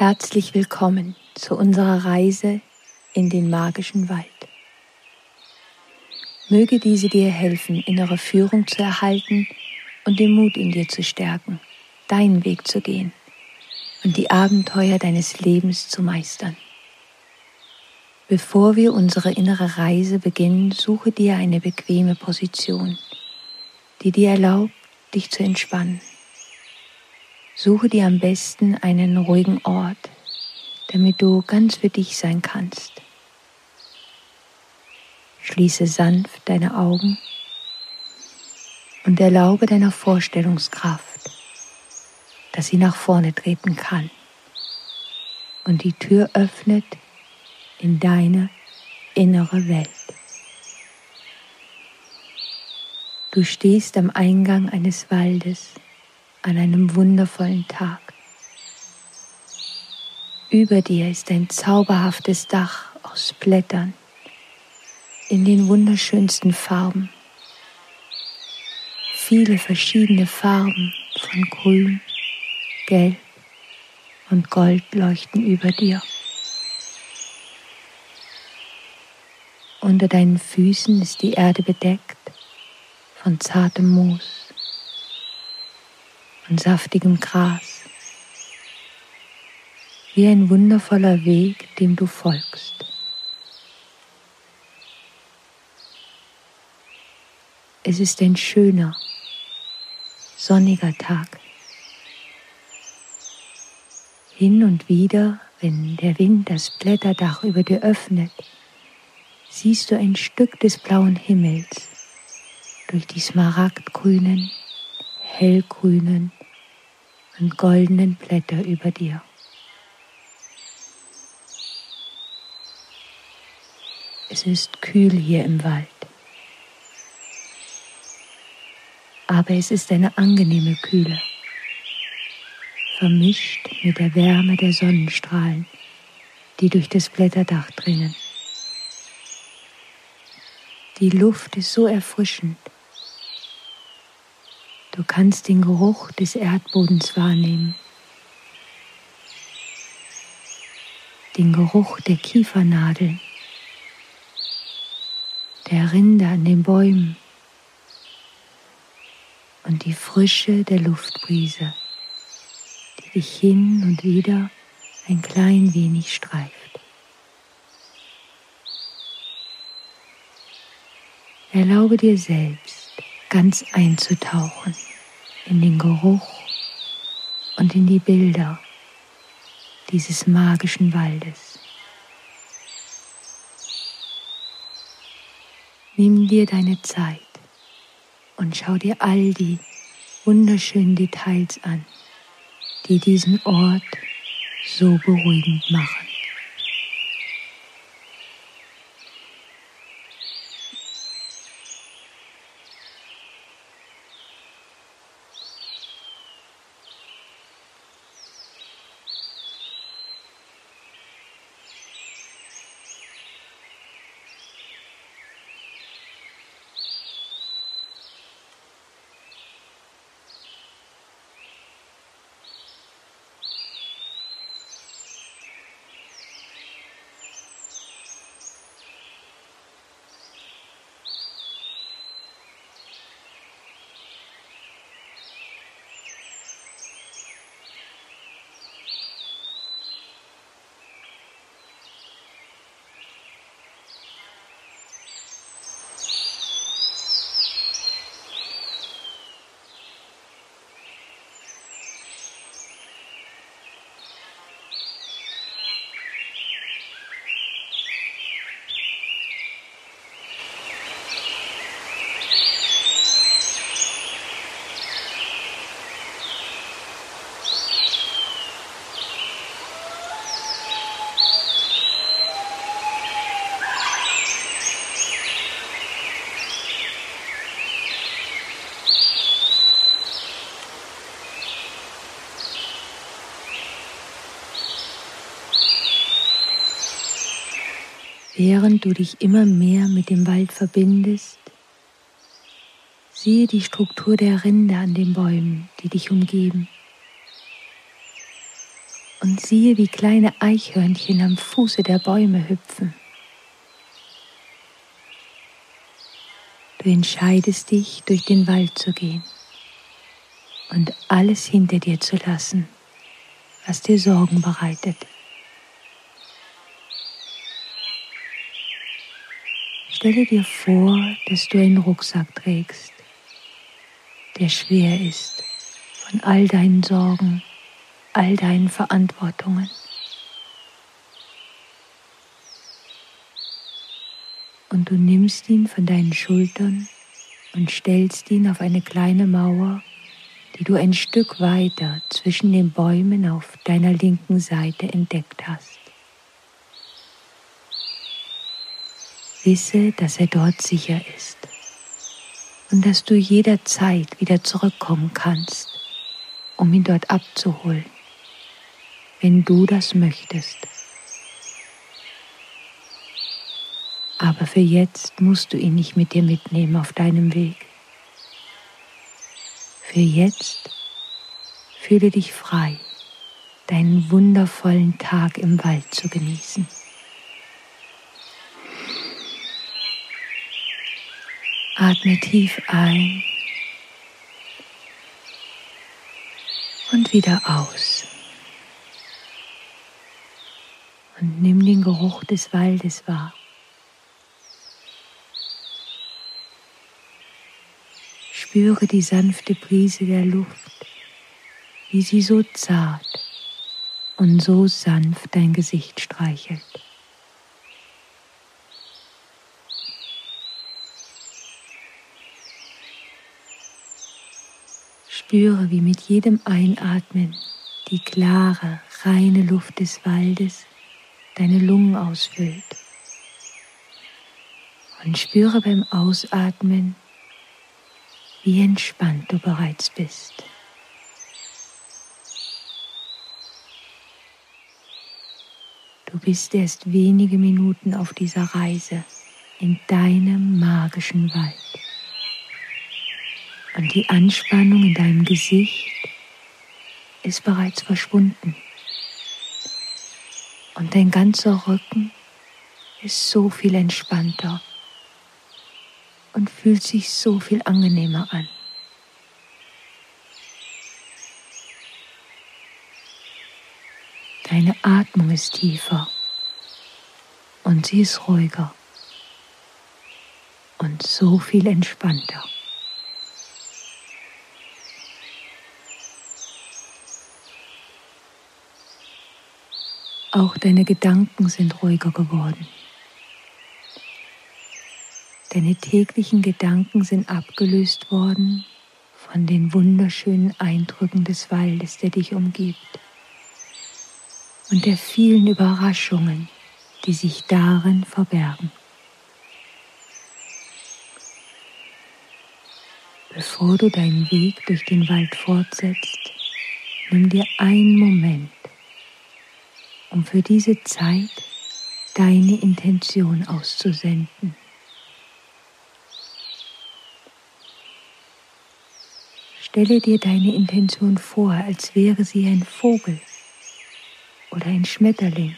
Herzlich willkommen zu unserer Reise in den magischen Wald. Möge diese dir helfen, innere Führung zu erhalten und den Mut in dir zu stärken, deinen Weg zu gehen und die Abenteuer deines Lebens zu meistern. Bevor wir unsere innere Reise beginnen, suche dir eine bequeme Position, die dir erlaubt, dich zu entspannen. Suche dir am besten einen ruhigen Ort, damit du ganz für dich sein kannst. Schließe sanft deine Augen und erlaube deiner Vorstellungskraft, dass sie nach vorne treten kann und die Tür öffnet in deine innere Welt. Du stehst am Eingang eines Waldes an einem wundervollen Tag. Über dir ist ein zauberhaftes Dach aus Blättern in den wunderschönsten Farben. Viele verschiedene Farben von Grün, Gelb und Gold leuchten über dir. Unter deinen Füßen ist die Erde bedeckt von zartem Moos und saftigem Gras, wie ein wundervoller Weg, dem du folgst. Es ist ein schöner, sonniger Tag. Hin und wieder, wenn der Wind das Blätterdach über dir öffnet, siehst du ein Stück des blauen Himmels durch die smaragdgrünen, hellgrünen und goldenen Blätter über dir. Es ist kühl hier im Wald. aber es ist eine angenehme Kühle, vermischt mit der Wärme der Sonnenstrahlen, die durch das Blätterdach dringen. Die Luft ist so erfrischend. Du kannst den Geruch des Erdbodens wahrnehmen, den Geruch der Kiefernadeln, der Rinde an den Bäumen. Und die Frische der Luftbrise, die dich hin und wieder ein klein wenig streift. Erlaube dir selbst ganz einzutauchen in den Geruch und in die Bilder dieses magischen Waldes. Nimm dir deine Zeit und schau dir all die wunderschönen Details an, die diesen Ort so beruhigend machen. Während du dich immer mehr mit dem Wald verbindest, siehe die Struktur der Rinde an den Bäumen, die dich umgeben. und siehe, wie kleine Eichhörnchen am Fuße der Bäume hüpfen. Du entscheidest dich, durch den Wald zu gehen und alles hinter dir zu lassen, was dir Sorgen bereitet. Stelle dir vor, dass du einen Rucksack trägst, der schwer ist von all deinen Sorgen, all deinen Verantwortungen. Und du nimmst ihn von deinen Schultern und stellst ihn auf eine kleine Mauer, die du ein Stück weiter zwischen den Bäumen auf deiner linken Seite entdeckt hast. Wisse, dass er dort sicher ist und dass du jederzeit wieder zurückkommen kannst, um ihn dort abzuholen, wenn du das möchtest. Aber für jetzt musst du ihn nicht mit dir mitnehmen auf deinem Weg. Für jetzt fühle dich frei, deinen wundervollen Tag im Wald zu genießen. Atme tief ein und wieder aus. Und nimm den Geruch des Waldes wahr. Spüre die sanfte Brise der Luft, wie sie so zart und so sanft dein Gesicht streichelt. Spüre, wie mit jedem Einatmen die klare, reine Luft des Waldes deine Lungen ausfüllt. Und spüre beim Ausatmen, wie entspannt du bereits bist. Du bist erst wenige Minuten auf dieser Reise in deinem magischen Wald und die Anspannung in deinem Gesicht ist bereits verschwunden. Und dein ganzer Rücken ist so viel entspannter und fühlt sich so viel angenehmer an. Deine Atmung ist tiefer und sie ist ruhiger und so viel entspannter. Auch deine Gedanken sind ruhiger geworden. Deine täglichen Gedanken sind abgelöst worden von den wunderschönen Eindrücken des Waldes, der dich umgibt und der vielen Überraschungen, die sich darin verbergen. Bevor du deinen Weg durch den Wald fortsetzt, nimm dir einen Moment um für diese Zeit deine Intention auszusenden. Stelle dir deine Intention vor, als wäre sie ein Vogel oder ein Schmetterling.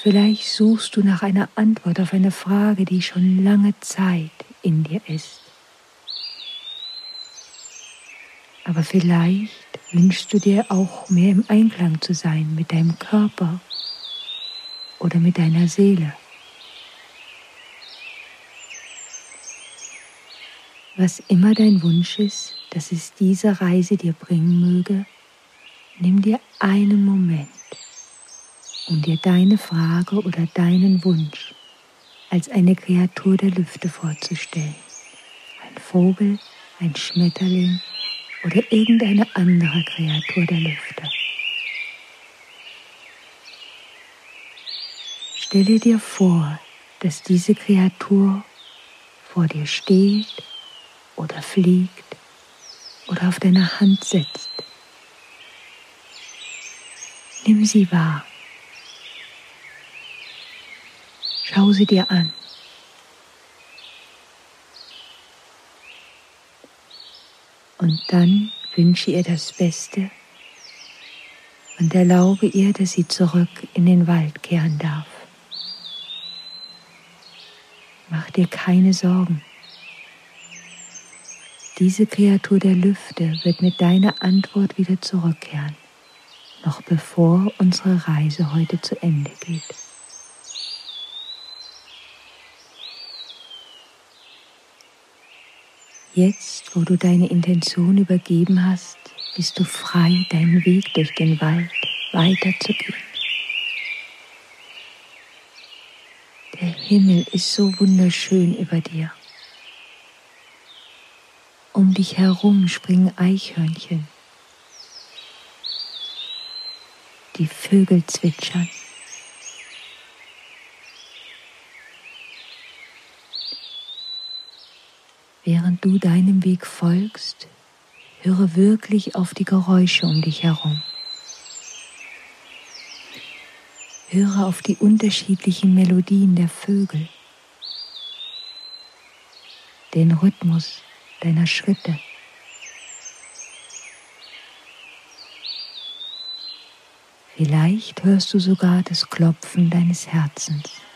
Vielleicht suchst du nach einer Antwort auf eine Frage, die schon lange Zeit in dir ist. Aber vielleicht wünschst du dir auch mehr im Einklang zu sein mit deinem Körper oder mit deiner Seele. Was immer dein Wunsch ist, dass es diese Reise dir bringen möge, nimm dir einen Moment, um dir deine Frage oder deinen Wunsch als eine Kreatur der Lüfte vorzustellen. Ein Vogel, ein Schmetterling, oder irgendeine andere Kreatur der Lüfte. Stelle dir vor, dass diese Kreatur vor dir steht oder fliegt oder auf deiner Hand sitzt. Nimm sie wahr. Schau sie dir an. Und dann wünsche ihr das Beste und erlaube ihr, dass sie zurück in den Wald kehren darf. Mach dir keine Sorgen. Diese Kreatur der Lüfte wird mit deiner Antwort wieder zurückkehren, noch bevor unsere Reise heute zu Ende geht. Jetzt, wo du deine Intention übergeben hast, bist du frei, deinen Weg durch den Wald weiterzugehen. Der Himmel ist so wunderschön über dir. Um dich herum springen Eichhörnchen. Die Vögel zwitschern. Während du deinem Weg folgst, höre wirklich auf die Geräusche um dich herum. Höre auf die unterschiedlichen Melodien der Vögel, den Rhythmus deiner Schritte. Vielleicht hörst du sogar das Klopfen deines Herzens.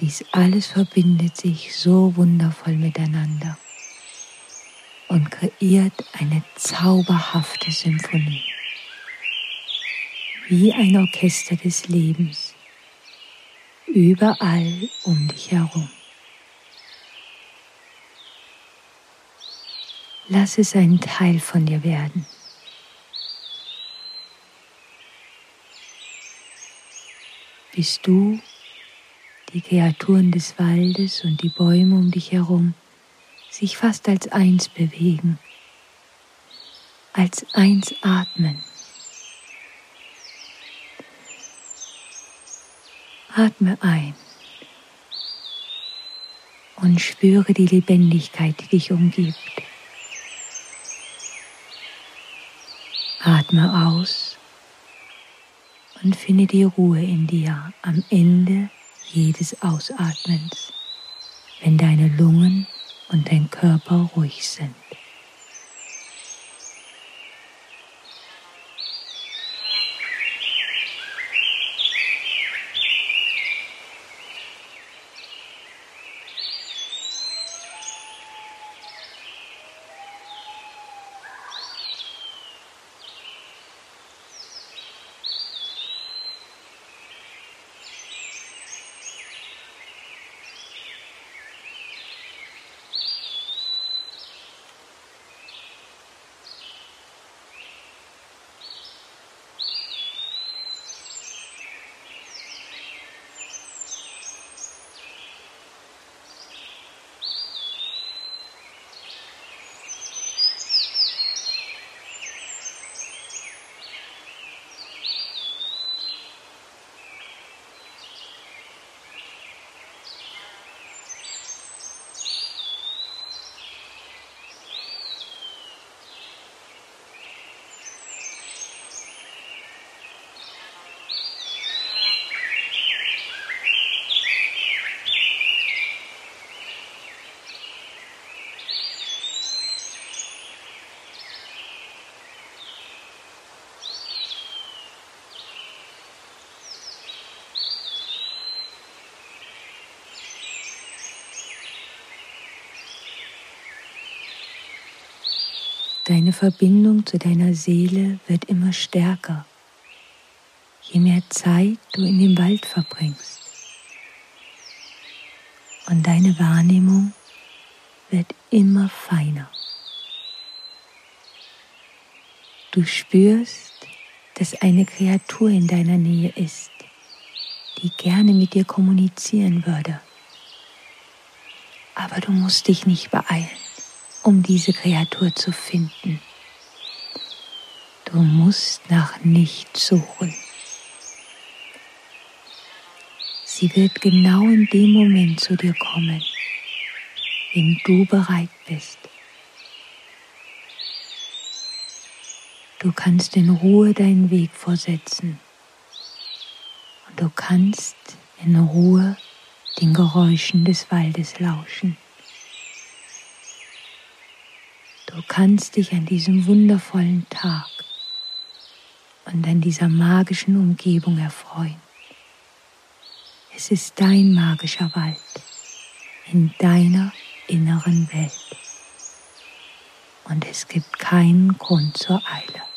Dies alles verbindet sich so wundervoll miteinander und kreiert eine zauberhafte Symphonie, wie ein Orchester des Lebens, überall um dich herum. Lass es ein Teil von dir werden. Bist du die Kreaturen des Waldes und die Bäume um dich herum sich fast als eins bewegen, als eins atmen. Atme ein und spüre die Lebendigkeit, die dich umgibt. Atme aus und finde die Ruhe in dir am Ende jedes Ausatmens, wenn deine Lungen und dein Körper ruhig sind. Deine Verbindung zu deiner Seele wird immer stärker, je mehr Zeit du in dem Wald verbringst. Und deine Wahrnehmung wird immer feiner. Du spürst, dass eine Kreatur in deiner Nähe ist, die gerne mit dir kommunizieren würde. Aber du musst dich nicht beeilen um diese Kreatur zu finden. Du musst nach nichts suchen. Sie wird genau in dem Moment zu dir kommen, wenn du bereit bist. Du kannst in Ruhe deinen Weg vorsetzen und du kannst in Ruhe den Geräuschen des Waldes lauschen. Du kannst dich an diesem wundervollen Tag und an dieser magischen Umgebung erfreuen. Es ist dein magischer Wald in deiner inneren Welt. Und es gibt keinen Grund zur Eile.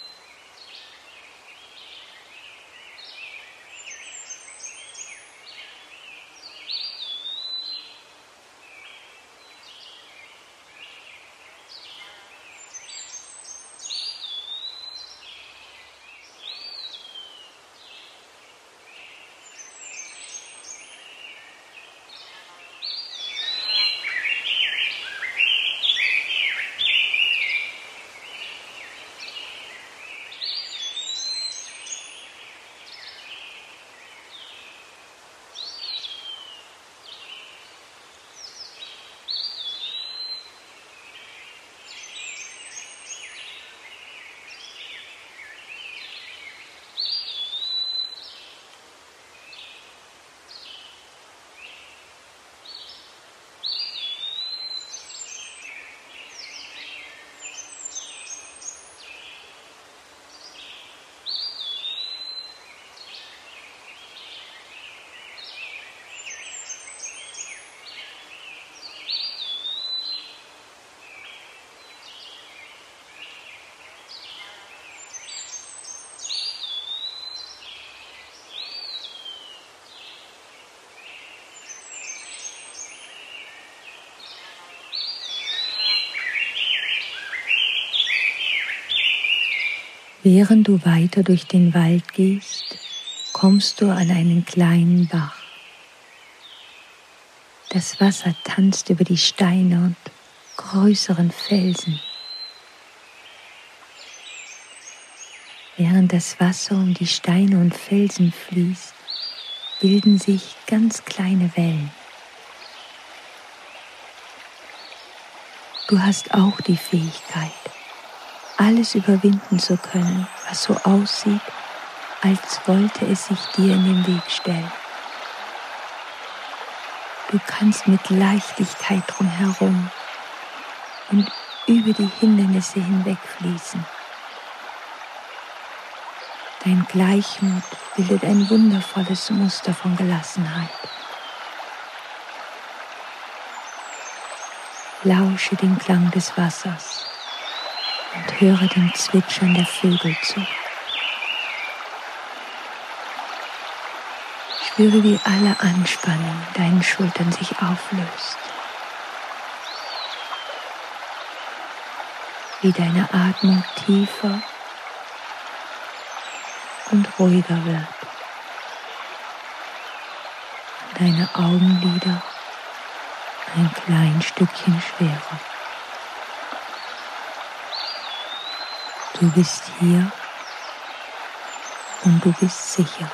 Während du weiter durch den Wald gehst, kommst du an einen kleinen Bach. Das Wasser tanzt über die Steine und größeren Felsen. Während das Wasser um die Steine und Felsen fließt, bilden sich ganz kleine Wellen. Du hast auch die Fähigkeit, alles überwinden zu können, was so aussieht, als wollte es sich dir in den Weg stellen. Du kannst mit Leichtigkeit drumherum und über die Hindernisse hinwegfließen. Dein Gleichmut bildet ein wundervolles Muster von Gelassenheit. Lausche den Klang des Wassers und höre dem Zwitschern der Vögel zu. Spüre, wie alle Anspannung deinen Schultern sich auflöst. Wie deine Atmung tiefer und ruhiger wird. Deine Augenlider ein klein Stückchen schwerer. Du bist hier und du bist sicher.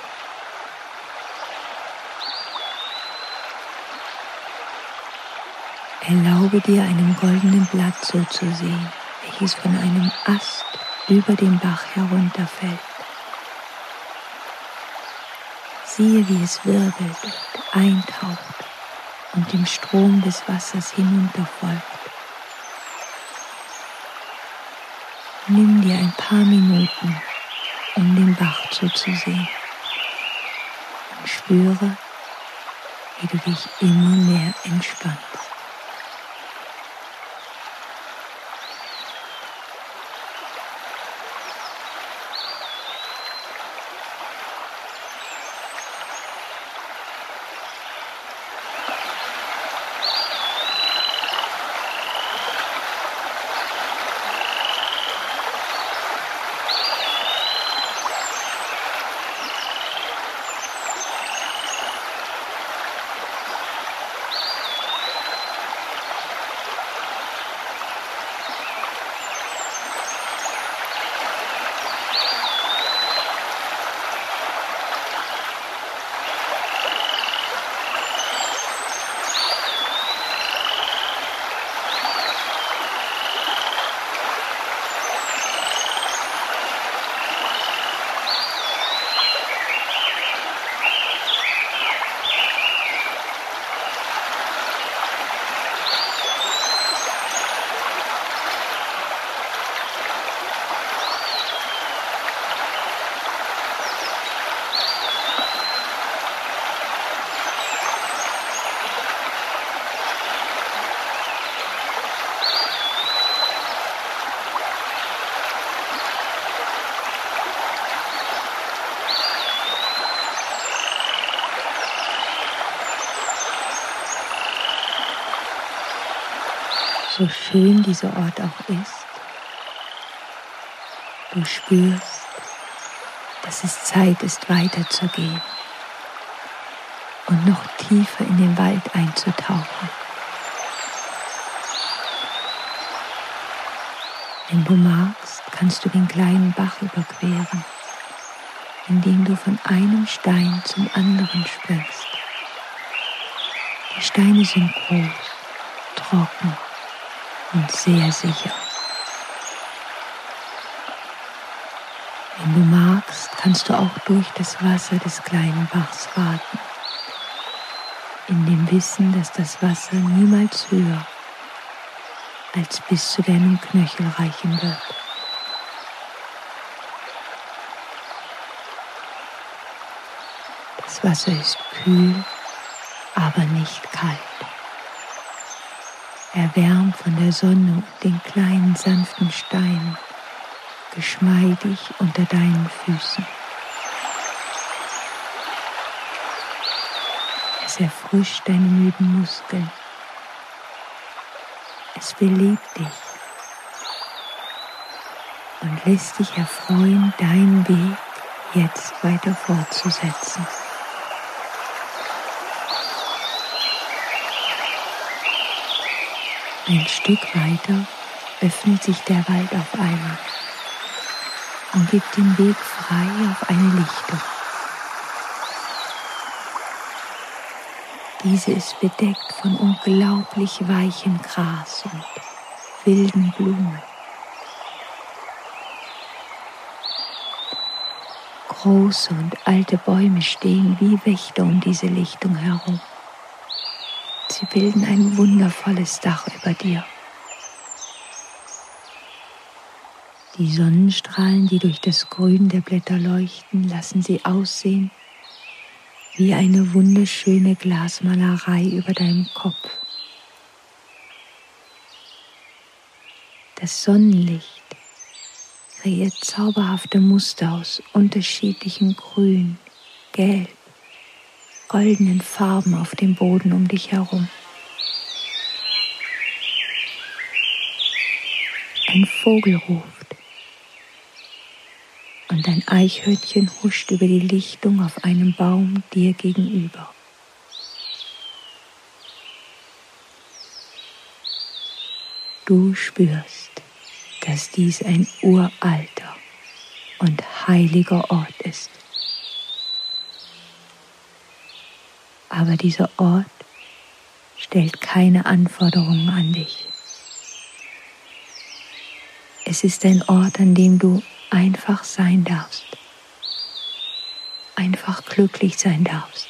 Erlaube dir einem goldenen Blatt so zu sehen, welches von einem Ast über den Bach herunterfällt. Siehe, wie es wirbelt und eintaucht und dem Strom des Wassers hinunterfolgt. Nimm dir ein paar Minuten, um den Bach zuzusehen und spüre, wie du dich immer mehr entspannst. So schön dieser Ort auch ist, du spürst, dass es Zeit ist, weiterzugehen und noch tiefer in den Wald einzutauchen. Wenn du magst, kannst du den kleinen Bach überqueren, indem du von einem Stein zum anderen springst. Die Steine sind groß, trocken und sehr sicher. Wenn du magst, kannst du auch durch das Wasser des kleinen Bachs warten, in dem Wissen, dass das Wasser niemals höher als bis zu deinem Knöchel reichen wird. Das Wasser ist kühl, aber nicht kalt. Erwärmt von der Sonne und den kleinen sanften Steinen, geschmeidig unter deinen Füßen. Es erfrischt deine müden Muskeln es belebt dich und lässt dich erfreuen, deinen Weg jetzt weiter fortzusetzen. Ein Stück weiter öffnet sich der Wald auf einmal und gibt den Weg frei auf eine Lichtung. Diese ist bedeckt von unglaublich weichem Gras und wilden Blumen. Große und alte Bäume stehen wie Wächter um diese Lichtung herum. Sie bilden ein wundervolles Dach über dir. Die Sonnenstrahlen, die durch das Grün der Blätter leuchten, lassen sie aussehen wie eine wunderschöne Glasmalerei über deinem Kopf. Das Sonnenlicht kreiert zauberhafte Muster aus unterschiedlichen Grün, Gelb, goldenen Farben auf dem Boden um dich herum. Ein Vogel ruft und ein Eichhörnchen huscht über die Lichtung auf einem Baum dir gegenüber. Du spürst, dass dies ein uralter und heiliger Ort ist. Aber dieser Ort stellt keine Anforderungen an dich. Es ist ein Ort, an dem du einfach sein darfst, einfach glücklich sein darfst.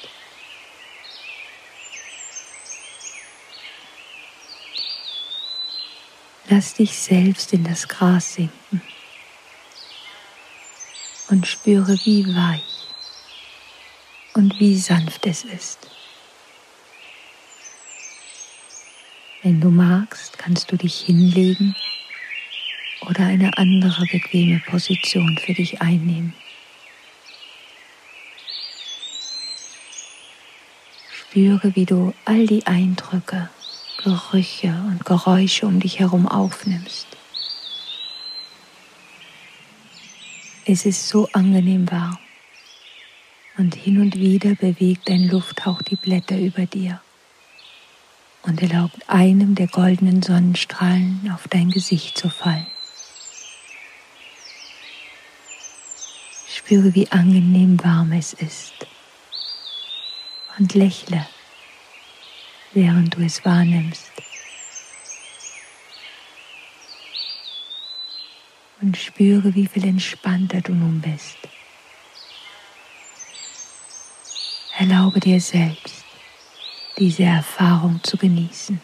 Lass dich selbst in das Gras sinken und spüre, wie weich und wie sanft es ist. Wenn du magst, kannst du dich hinlegen oder eine andere bequeme Position für dich einnehmen. Spüre, wie du all die Eindrücke, Gerüche und Geräusche um dich herum aufnimmst. Es ist so angenehm warm und hin und wieder bewegt ein Lufthauch die Blätter über dir und erlaubt einem der goldenen Sonnenstrahlen auf dein Gesicht zu fallen. Spüre, wie angenehm warm es ist und lächle, während du es wahrnimmst. Und spüre, wie viel entspannter du nun bist. Erlaube dir selbst, diese Erfahrung zu genießen.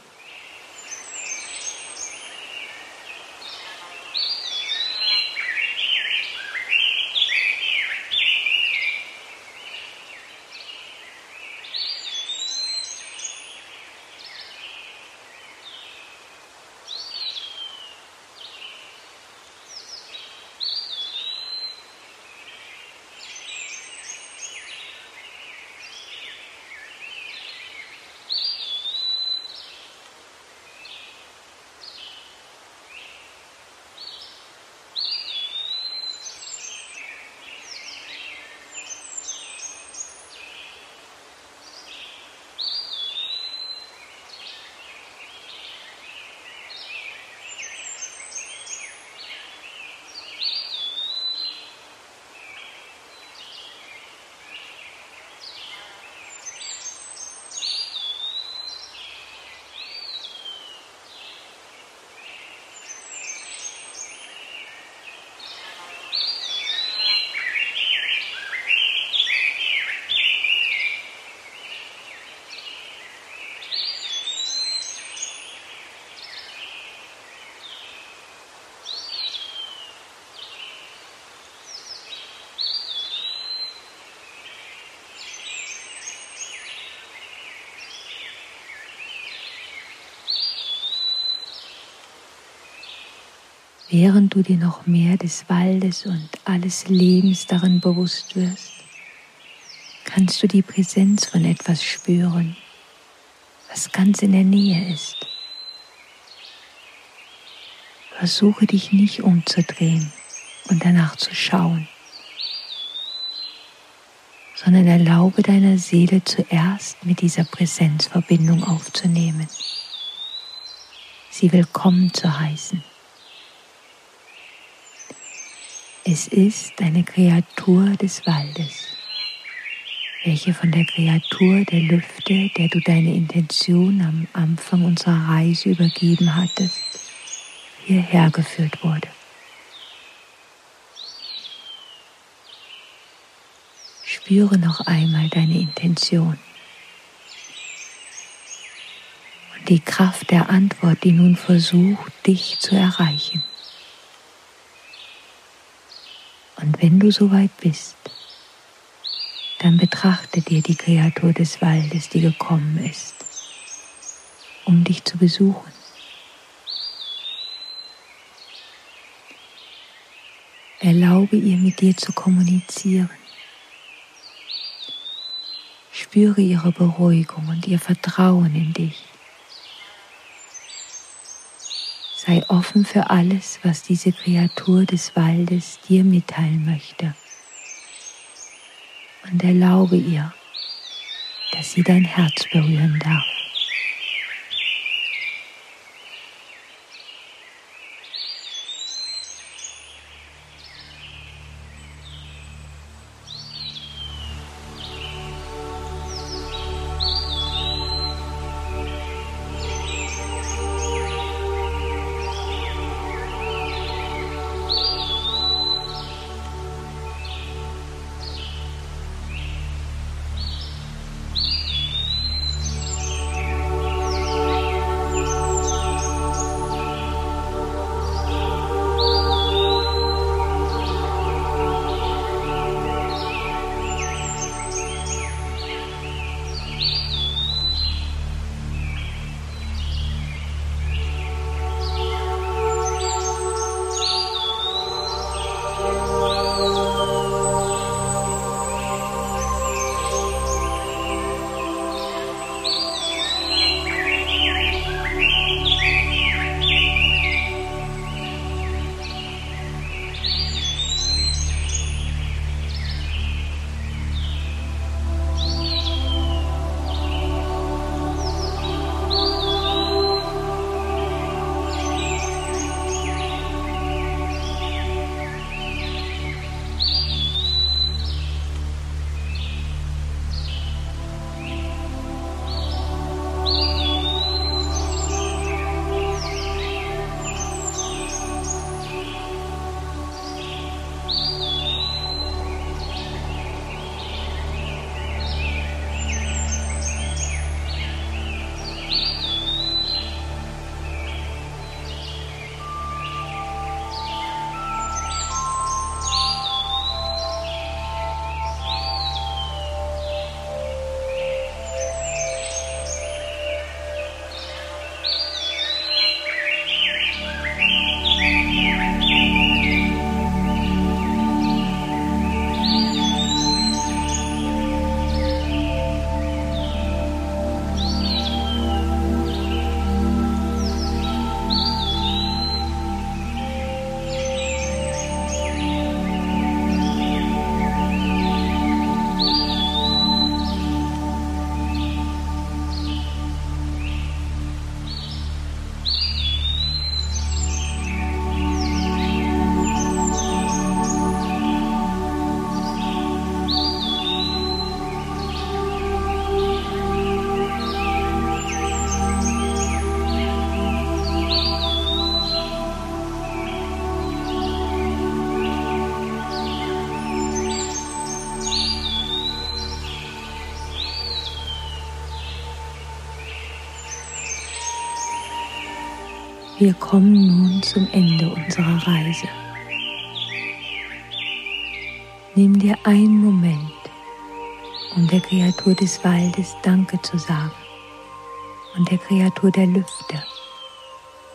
Während du dir noch mehr des Waldes und alles Lebens darin bewusst wirst, kannst du die Präsenz von etwas spüren, was ganz in der Nähe ist. Versuche dich nicht umzudrehen und danach zu schauen, sondern erlaube deiner Seele zuerst mit dieser Präsenz Verbindung aufzunehmen, sie willkommen zu heißen. Es ist eine Kreatur des Waldes, welche von der Kreatur der Lüfte, der du deine Intention am Anfang unserer Reise übergeben hattest, hierher geführt wurde. Spüre noch einmal deine Intention und die Kraft der Antwort, die nun versucht, dich zu erreichen. Und wenn du soweit bist, dann betrachte dir die Kreatur des Waldes, die gekommen ist, um dich zu besuchen. Erlaube ihr mit dir zu kommunizieren. Spüre ihre Beruhigung und ihr Vertrauen in dich. Sei offen für alles, was diese Kreatur des Waldes dir mitteilen möchte. Und erlaube ihr, dass sie dein Herz berühren darf. Wir kommen nun zum Ende unserer Reise. Nimm dir einen Moment, um der Kreatur des Waldes Danke zu sagen und der Kreatur der Lüfte,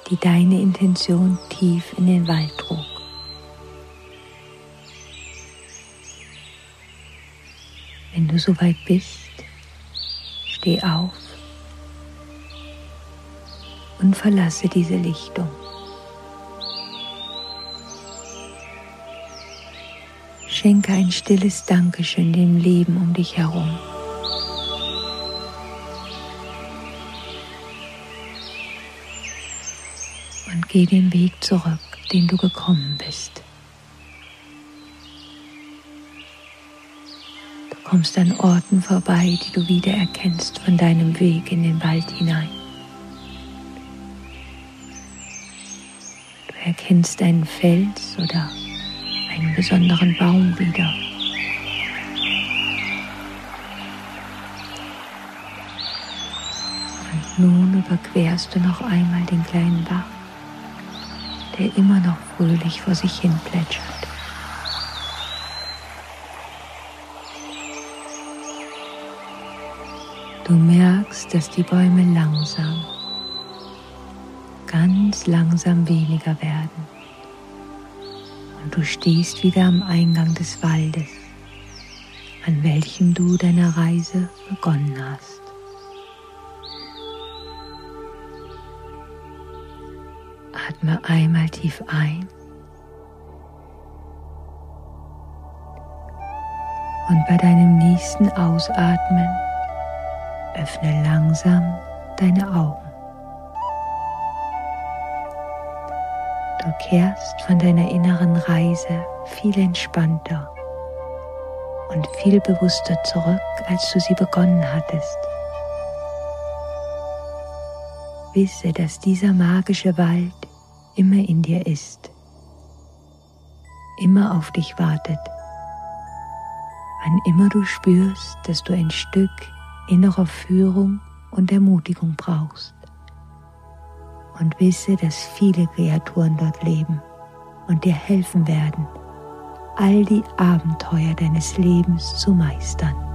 die deine Intention tief in den Wald trug. Wenn du soweit bist, steh auf und verlasse diese Lichtung. Schenke ein stilles Dankeschön dem Leben um dich herum. Und geh den Weg zurück, den du gekommen bist. Du kommst an Orten vorbei, die du wiedererkennst von deinem Weg in den Wald hinein. Erkennst einen Fels oder einen besonderen Baum wieder. Und nun überquerst du noch einmal den kleinen Bach, der immer noch fröhlich vor sich hin plätschert. Du merkst, dass die Bäume langsam, ganz langsam weniger werden und du stehst wieder am Eingang des Waldes, an welchem du deine Reise begonnen hast. Atme einmal tief ein und bei deinem nächsten Ausatmen öffne langsam deine Augen. Du kehrst von deiner inneren Reise viel entspannter und viel bewusster zurück, als du sie begonnen hattest. Wisse, dass dieser magische Wald immer in dir ist, immer auf dich wartet, wann immer du spürst, dass du ein Stück innerer Führung und Ermutigung brauchst und wisse, dass viele Kreaturen dort leben und dir helfen werden, all die Abenteuer deines Lebens zu meistern.